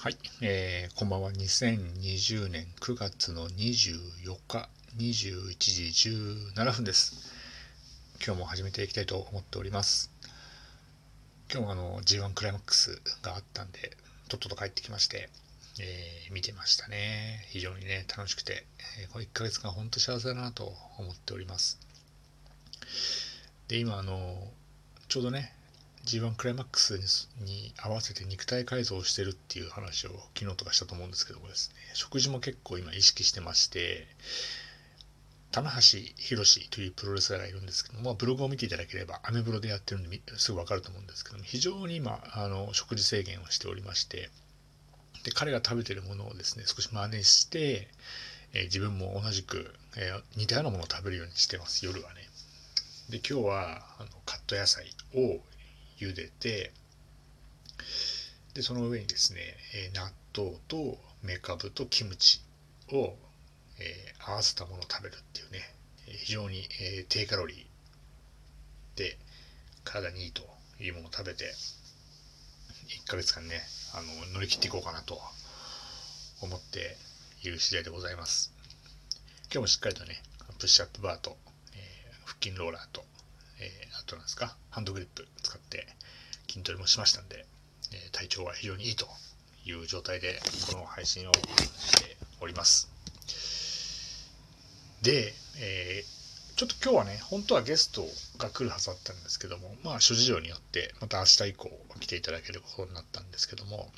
はい、えー、こんばんは。2020年9月の24日21時17分です。今日も始めていきたいと思っております。今日もあの G1 クライマックスがあったんで、とっとと帰ってきまして、えー見てましたね。非常にね、楽しくて、えーこの1ヶ月間本当幸せだなと思っております。で、今あの、ちょうどね、G1 クライマックスに合わせて肉体改造をしてるっていう話を昨日とかしたと思うんですけどもですね、食事も結構今意識してまして、棚橋宏というプロレスラーがいるんですけども、ブログを見ていただければ、アメブロでやってるんですぐわかると思うんですけども、非常に今、あの食事制限をしておりまして、で彼が食べてるものをですね、少し真似して、えー自分も同じく、えー似たようなものを食べるようにしてます、夜はね。で、今日はあのカット野菜を茹でてでその上にですね、えー納豆とメカブとキムチを、えー合わせたものを食べるっていうね非常に、えー低カロリーで体にいいというものを食べて1ヶ月間ねあの乗り切っていこうかなと思っている次第でございます。今日もしっかりとねプッシュアップバーと、えー腹筋ローラーとえーあとなんですか、ハンドグリップ使って筋トレもしましたんで、えー体調は非常にいいという状態でこの配信をしております。で、えーちょっと今日はね、本当はゲストが来るはずだったんですけども、まあ諸事情によってまた明日以降来ていただけることになったんですけども、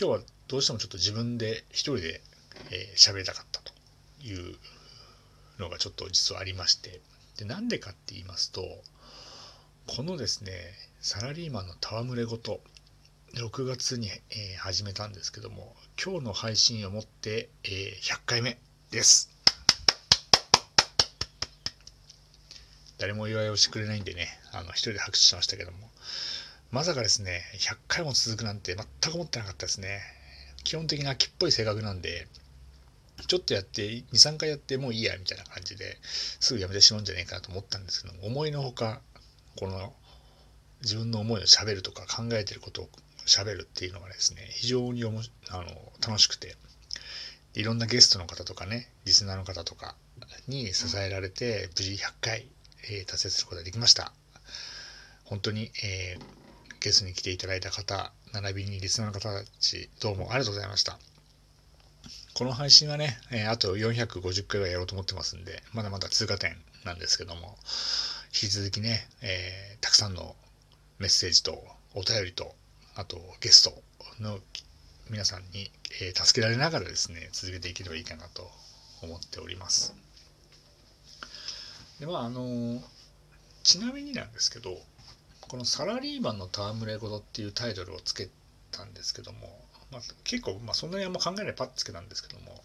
今日はどうしてもちょっと自分で一人でえー喋りたかったというのがちょっと実はありまして、でなんでかって言いますとこのですねサラリーマンの戯れごと6月に、えー始めたんですけども今日の配信をもって、えー100回目です。誰も祝いをしてくれないんでねあの一人で拍手しましたけどもまさかですね100回も続くなんて全く思ってなかったですね。基本的な秋っぽい性格なんでちょっとやって23回やってもういいやみたいな感じですぐやめてしまうんじゃないかなと思ったんですけど思いのほかこの自分の思いをしゃべるとか考えてることをしゃべるっていうのがですね非常におもあの楽しくていろんなゲストの方とかねリスナーの方とかに支えられて無事100回、えー達成することができました。本当に、えーゲストに来ていただいた方並びにリスナーの方たちどうもありがとうございました。この配信はね、えーあと450回はやろうと思ってますんで、まだまだ通過点なんですけども、引き続きね、えーたくさんのメッセージとお便りと、あとゲストの皆さんに、えー助けられながらですね、続けていければいいかなと思っております。で、まあ、あのちなみになんですけど、このサラリーマンの戯れ事っていうタイトルをつけたんですけども、まあ、結構、まあ、そんなにあんま考えないパッつけたんですけども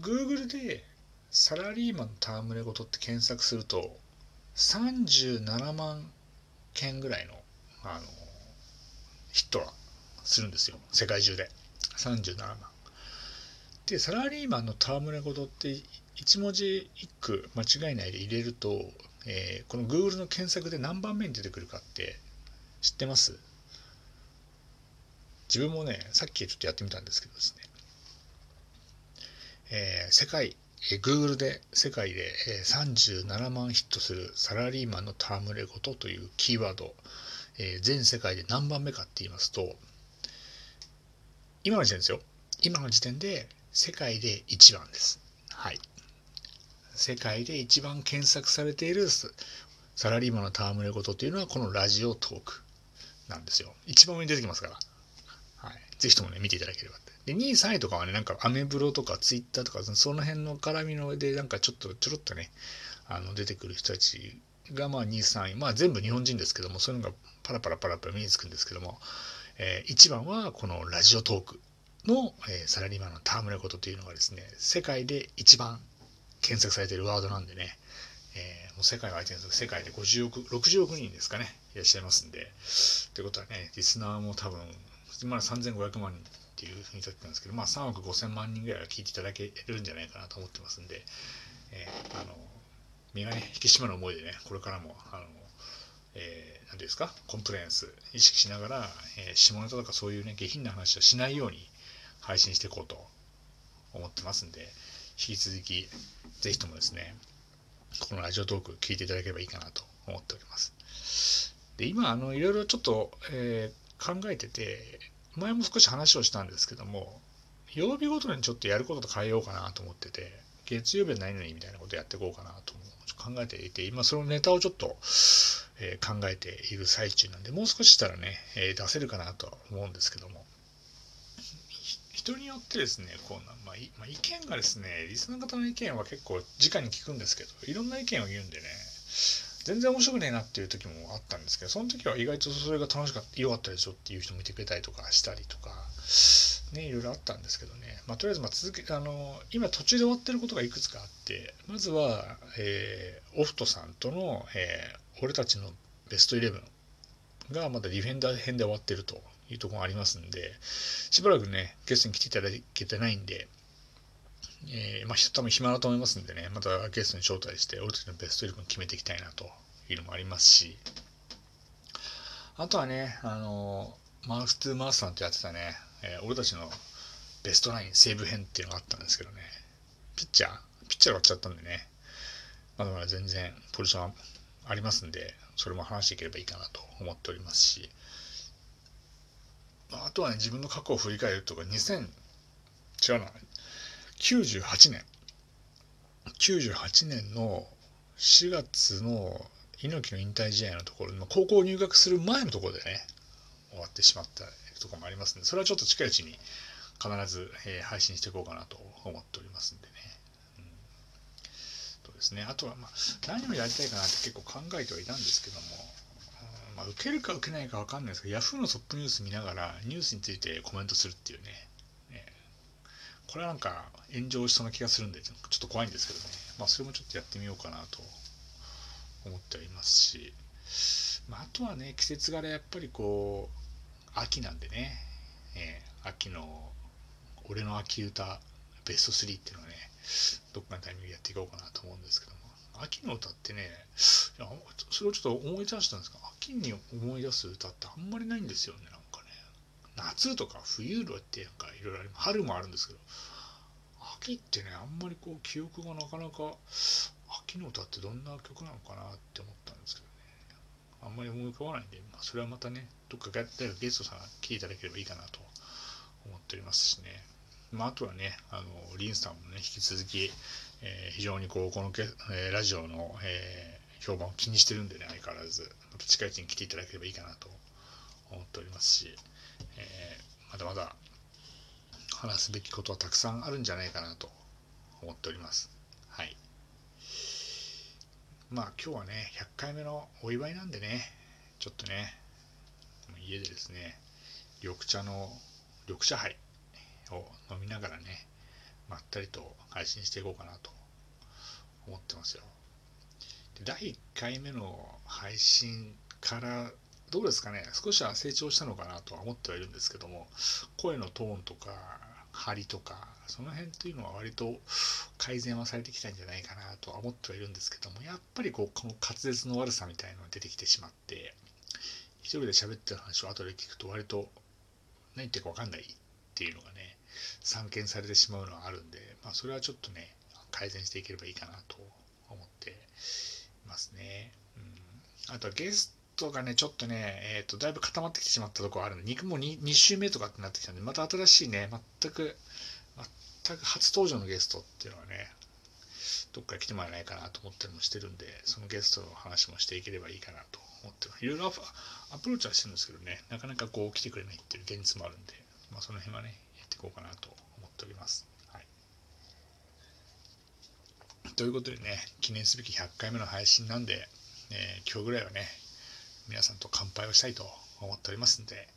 Google でサラリーマンの戯れ事って検索すると37万件ぐらいのあのヒットがするんですよ。世界中で。37万。でサラリーマンの戯れ事って1文字1句間違いないで入れると、えーこの Google の検索で何番目に出てくるかって知ってます？自分もね、さっきちょっとやってみたんですけどですね、えー世界、えー Google で世界で、えー37万ヒットするサラリーマンの戯れ事というキーワード、えー全世界で何番目かって言いますと、今の時点ですよ。今の時点で世界で1番です。はい。世界で一番検索されているサラリーマンの戯れ事というのはこのラジオトークなんですよ。一番上に出てきますから。ぜひともね、見ていただければって。で、2位、3位とかはね、なんかアメブロとかツイッターとか、その辺の絡みの上で、なんかちょっと、ちょろっとね、あの出てくる人たちが、まあ2位、3位、まあ全部日本人ですけども、そういうのがパラパラパラパラ目につくんですけども、えー、1番はこのラジオトークの、えーサラリーマンの戯れ事というのがですね、世界で一番検索されているワードなんでね、えーもう世界を相手にする世界で50億、60億人ですかね、いらっしゃいますんで、ということはね、リスナーも多分、今の3500万人っていうふうに言ったんですけど、まあ3億5000万人ぐらいは聞いていただけるんじゃないかなと思ってますんで、えーあの、身がね、引き締まる思いでね、これからも、あの、えー、何ですかコンプライアンス意識しながら、えー、下ネタとかそういうね下品な話をしないように配信していこうと思ってますんで引き続きぜひともですねこのラジオトーク聞いていただければいいかなと思っております。で今あのいろいろちょっと、えー、考えてて前も少し話をしたんですけども曜日ごとにちょっとやることと変えようかなと思ってて月曜日は何々みたいなことやっていこうかなと考えていて今そのネタをちょっとえー、考えている最中なんで、もう少ししたらね、えー、出せるかなとは思うんですけども、人によってですね、こうなまあまあ、意見がですね、リスナー方の意見は結構直に聞くんですけど、いろんな意見を言うんでね、全然面白くねえなっていう時もあったんですけど、その時は意外とそれが楽しかった、良かったでしょっていう人もいてくれたりとかしたりとか、ね、いろいろあったんですけどね、まあ、とりあえずま続け、あの、今途中で終わってることがいくつかあって、まずは、えー、オフトさんとの、えー、俺たちのベストイレブンがまだディフェンダー編で終わってるというところがありますんで、しばらくね、ゲストに来ていただけてないんで、えー、まあ、多分暇だと思いますんでね、またゲストに招待して、俺たちのベストイレブン決めていきたいなというのもありますし、あとはね、あの、マウス2マウスさんとやってたね、えー、俺たちのベストナインセーブ編っていうのがあったんですけどね、ピッチャー、ピッチャーが終わっちゃったんでね、まだまだ全然ポジションありますんで、それも話していければいいかなと思っておりますし、あとはね、自分の過去を振り返るとか、2000、違うな、98年、98年の4月の猪木の引退試合のところ、高校入学する前のところでね、終わってしまったところもありますので、それはちょっと近いうちに必ず、えー、配信していこうかなと思っておりますんでね。うん、とですね。あとは、まあ、何をやりたいかなって結構考えてはいたんですけども、まあ、受けるか受けないか分かんないですけど Yahoo のトップニュース見ながらニュースについてコメントするっていうねこれはなんか炎上しそうな気がするんでちょっと怖いんですけどね、まあ、それもちょっとやってみようかなと思っておりますし、まあ、あとはね季節柄やっぱりこう秋なんでね、えー、秋の俺の秋歌ベスト3っていうのはねどっかのタイミングでやっていこうかなと思うんですけども。秋の歌ってねそれをちょっと思い出したんですが秋に思い出す歌ってあんまりないんですよねなんかね。夏とか冬ってなんかいろいろあります春もあるんですけど秋ってねあんまりこう記憶がなかなか秋の歌ってどんな曲なのかなって思ったんですけどね。あんまり思い浮かばないんで、まあ、それはまたねどっか誰かゲストさんが来ていただければいいかなと思っておりますしね。まあ、あとはね、あのリンさんもね、引き続き、えー、非常にこうこのけ、えー、ラジオの、えー、評判を気にしてるんでね、相変わらず、また近いうちに来ていただければいいかなと思っておりますし、えまだまだ話すべきことはたくさんあるんじゃないかなと思っております。はい。まあ今日はね、100回目のお祝いなんでね、ちょっとね、家でですね、緑茶の緑茶杯を飲みながらね、まったりと配信していこうかなと思ってますよ。で第1回目の配信からどうですかね少しは成長したのかなとは思ってはいるんですけども声のトーンとか張りとかその辺っていうのは割と改善はされてきたんじゃないかなとは思ってはいるんですけどもやっぱりこうこの滑舌の悪さみたいのが出てきてしまって一人で喋ってる話を後で聞くと割と何言ってるか分かんないっていうのがね散見されてしまうのはあるんで、まあ、それはちょっとね改善していければいいかなと思っていますね。うん、あとはゲストがねちょっとね、えーと、だいぶ固まってきてしまったところあるんで肉も 2, 2週目とかってなってきたんでまた新しいね全く全く初登場のゲストっていうのはねどっか来てもらえないかなと思ったりもしてるんでそのゲストの話もしていければいいかなと思っていろいろアプローチはしてるんですけどねなかなかこう来てくれないっていう現実もあるんで、まあ、その辺はねやっていこうかなと思っております。はい、ということでね、記念すべき100回目の配信なんで、えー、今日ぐらいはね、皆さんと乾杯をしたいと思っておりますので、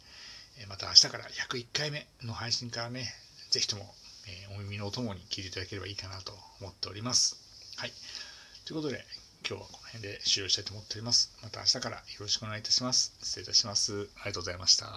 また明日から101回目の配信からね、ぜひとも、え、お耳のお供に聞いていただければいいかなと思っております。はい。ということで、今日はこの辺で終了したいと思っております。また明日からよろしくお願いいたします。失礼いたします。ありがとうございました。